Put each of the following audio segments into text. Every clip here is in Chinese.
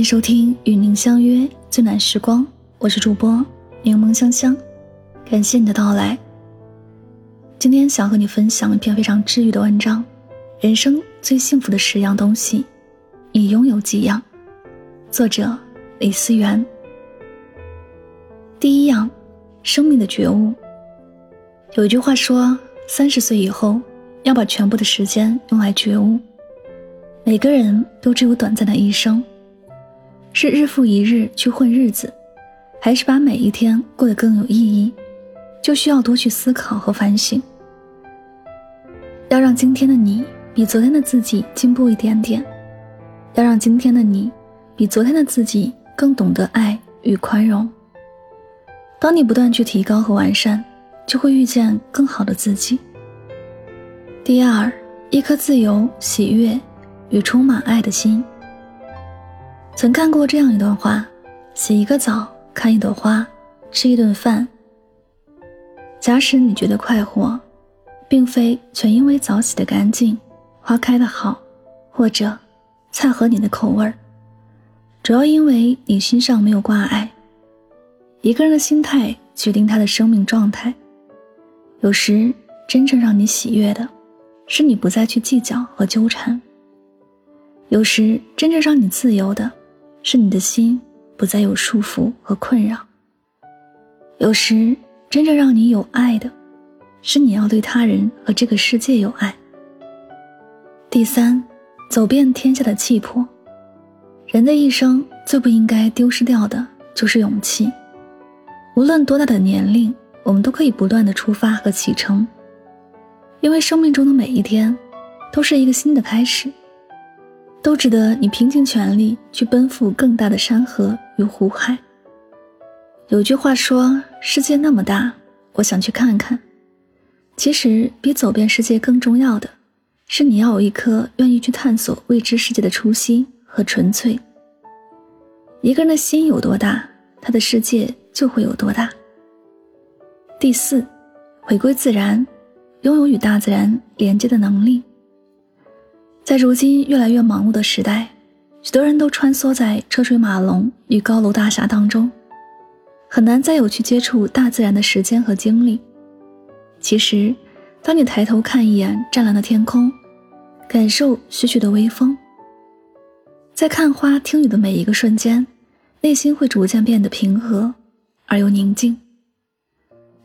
迎收听与您相约最暖时光，我是主播柠檬香香，感谢你的到来。今天想和你分享一篇非常治愈的文章，《人生最幸福的十样东西，你拥有几样？》作者李思源。第一样，生命的觉悟。有一句话说，三十岁以后要把全部的时间用来觉悟。每个人都只有短暂的一生。是日复一日去混日子，还是把每一天过得更有意义，就需要多去思考和反省。要让今天的你比昨天的自己进步一点点，要让今天的你比昨天的自己更懂得爱与宽容。当你不断去提高和完善，就会遇见更好的自己。第二，一颗自由、喜悦与充满爱的心。曾看过这样一段话：洗一个澡，看一朵花，吃一顿饭。假使你觉得快活，并非全因为澡洗得干净，花开得好，或者菜合你的口味儿，主要因为你心上没有挂碍。一个人的心态决定他的生命状态。有时，真正让你喜悦的，是你不再去计较和纠缠；有时，真正让你自由的。是你的心不再有束缚和困扰。有时，真正让你有爱的，是你要对他人和这个世界有爱。第三，走遍天下的气魄。人的一生最不应该丢失掉的就是勇气。无论多大的年龄，我们都可以不断的出发和启程，因为生命中的每一天，都是一个新的开始。都值得你拼尽全力去奔赴更大的山河与湖海。有句话说：“世界那么大，我想去看看。”其实，比走遍世界更重要的，是你要有一颗愿意去探索未知世界的初心和纯粹。一个人的心有多大，他的世界就会有多大。第四，回归自然，拥有与大自然连接的能力。在如今越来越忙碌的时代，许多人都穿梭在车水马龙与高楼大厦当中，很难再有去接触大自然的时间和精力。其实，当你抬头看一眼湛蓝的天空，感受徐徐的微风，在看花听雨的每一个瞬间，内心会逐渐变得平和而又宁静。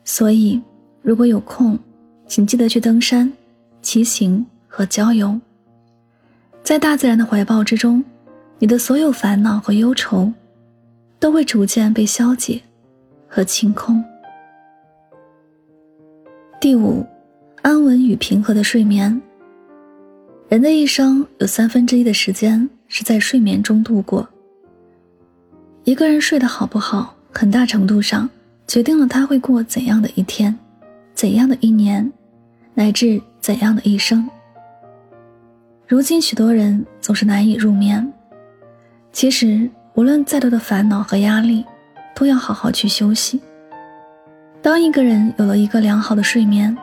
所以，如果有空，请记得去登山、骑行和郊游。在大自然的怀抱之中，你的所有烦恼和忧愁，都会逐渐被消解和清空。第五，安稳与平和的睡眠。人的一生有三分之一的时间是在睡眠中度过。一个人睡得好不好，很大程度上决定了他会过怎样的一天，怎样的一年，乃至怎样的一生。如今，许多人总是难以入眠。其实，无论再多的烦恼和压力，都要好好去休息。当一个人有了一个良好的睡眠，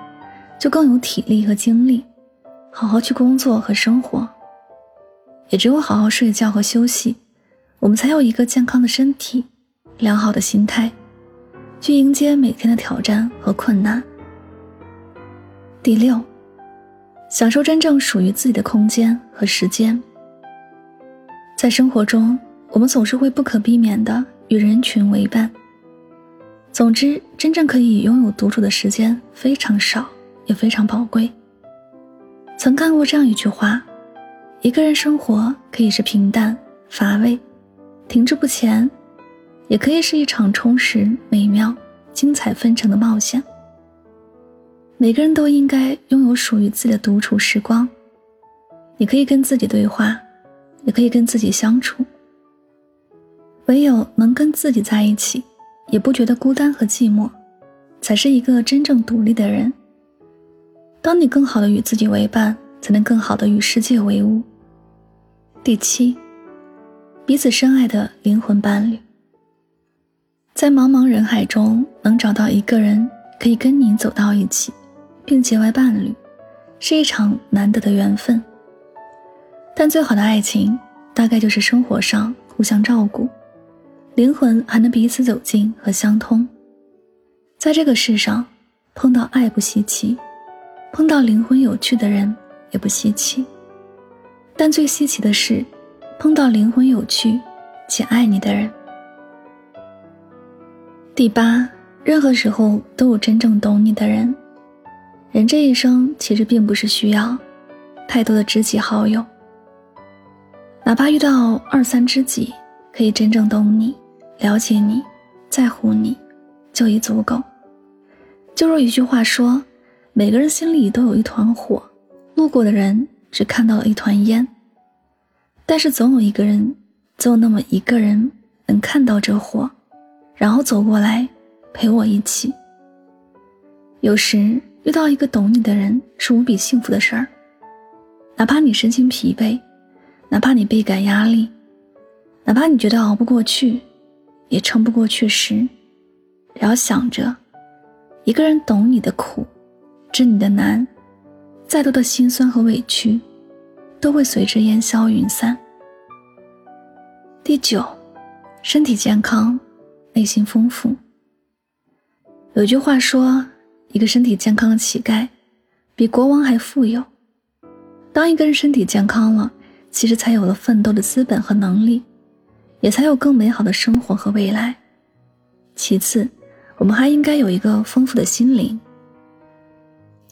就更有体力和精力，好好去工作和生活。也只有好好睡觉和休息，我们才有一个健康的身体，良好的心态，去迎接每天的挑战和困难。第六。享受真正属于自己的空间和时间。在生活中，我们总是会不可避免的与人群为伴。总之，真正可以拥有独处的时间非常少，也非常宝贵。曾看过这样一句话：一个人生活可以是平淡乏味、停滞不前，也可以是一场充实、美妙、精彩纷呈的冒险。每个人都应该拥有属于自己的独处时光，你可以跟自己对话，也可以跟自己相处。唯有能跟自己在一起，也不觉得孤单和寂寞，才是一个真正独立的人。当你更好的与自己为伴，才能更好的与世界为伍。第七，彼此深爱的灵魂伴侣，在茫茫人海中能找到一个人可以跟你走到一起。并结为伴侣，是一场难得的缘分。但最好的爱情，大概就是生活上互相照顾，灵魂还能彼此走近和相通。在这个世上，碰到爱不稀奇，碰到灵魂有趣的人也不稀奇。但最稀奇的是，碰到灵魂有趣且爱你的人。第八，任何时候都有真正懂你的人。人这一生其实并不是需要太多的知己好友，哪怕遇到二三知己，可以真正懂你、了解你、在乎你，就已足够。就如一句话说：“每个人心里都有一团火，路过的人只看到了一团烟。但是总有一个人，总有那么一个人能看到这火，然后走过来陪我一起。”有时。遇到一个懂你的人是无比幸福的事儿，哪怕你身心疲惫，哪怕你倍感压力，哪怕你觉得熬不过去，也撑不过去时，也要想着，一个人懂你的苦，知你的难，再多的心酸和委屈，都会随之烟消云散。第九，身体健康，内心丰富。有句话说。一个身体健康的乞丐，比国王还富有。当一个人身体健康了，其实才有了奋斗的资本和能力，也才有更美好的生活和未来。其次，我们还应该有一个丰富的心灵。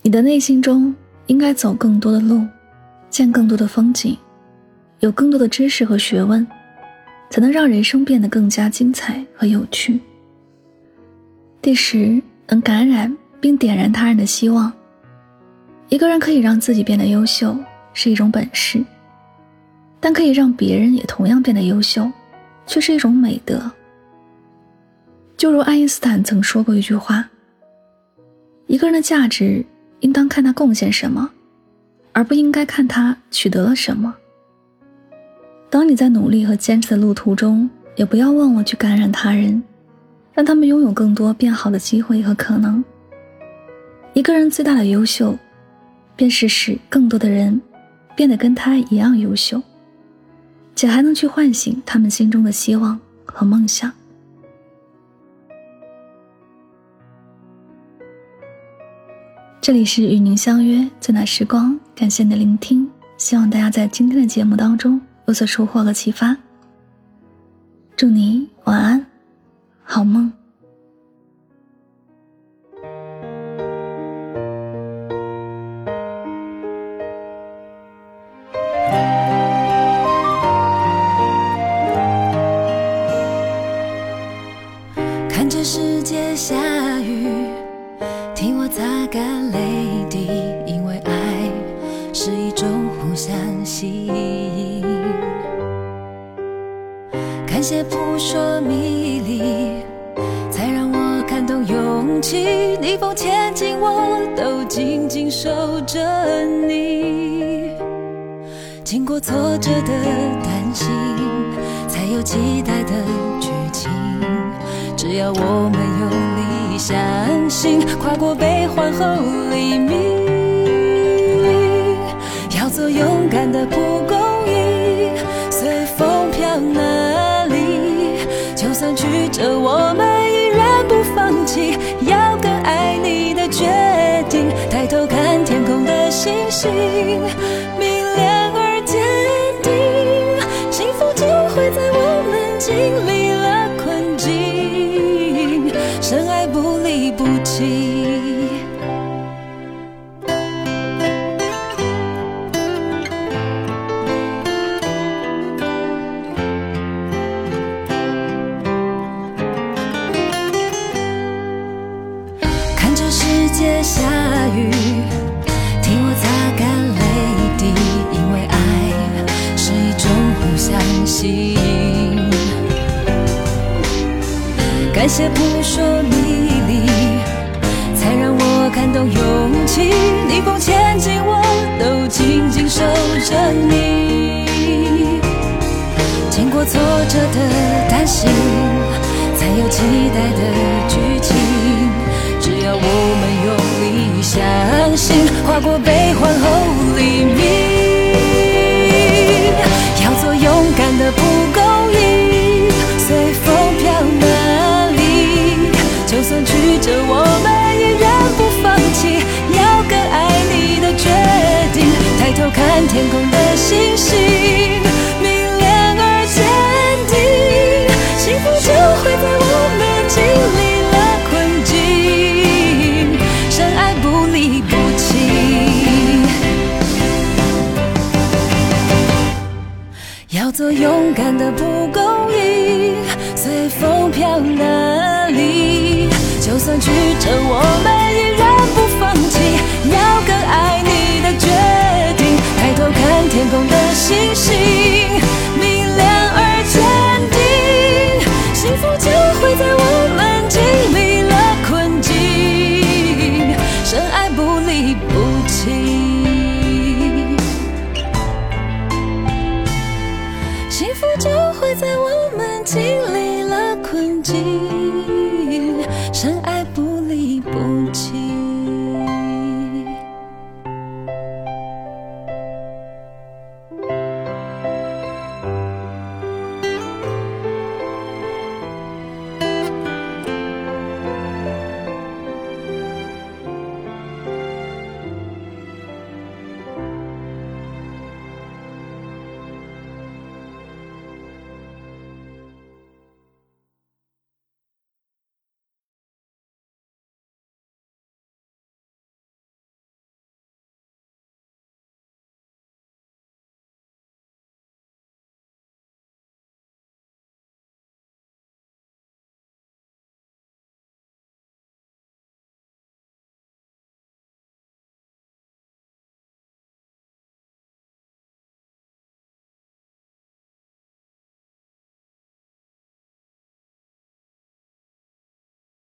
你的内心中应该走更多的路，见更多的风景，有更多的知识和学问，才能让人生变得更加精彩和有趣。第十，能感染。并点燃他人的希望。一个人可以让自己变得优秀是一种本事，但可以让别人也同样变得优秀，却是一种美德。就如爱因斯坦曾说过一句话：“一个人的价值应当看他贡献什么，而不应该看他取得了什么。”当你在努力和坚持的路途中，也不要忘了去感染他人，让他们拥有更多变好的机会和可能。一个人最大的优秀，便是使更多的人变得跟他一样优秀，且还能去唤醒他们心中的希望和梦想。这里是与您相约最暖时光，感谢您的聆听，希望大家在今天的节目当中有所收获和启发。祝你晚安，好梦。起。逆风前进，我都紧紧守着你。经过挫折的担心，才有期待的剧情。只要我们用力相信，跨过悲欢后黎明，要做勇敢的心。感谢扑朔迷离，才让我感动勇气。逆风前进，我都紧紧守着你。经过挫折的担心，才有期待的剧情。只要我们用力相信，跨过悲欢后看天空的星星，明亮而坚定，幸福就会在我们经历了困境，深爱不离不弃。要做勇敢的蒲公英，随风飘哪里？就算曲折，我们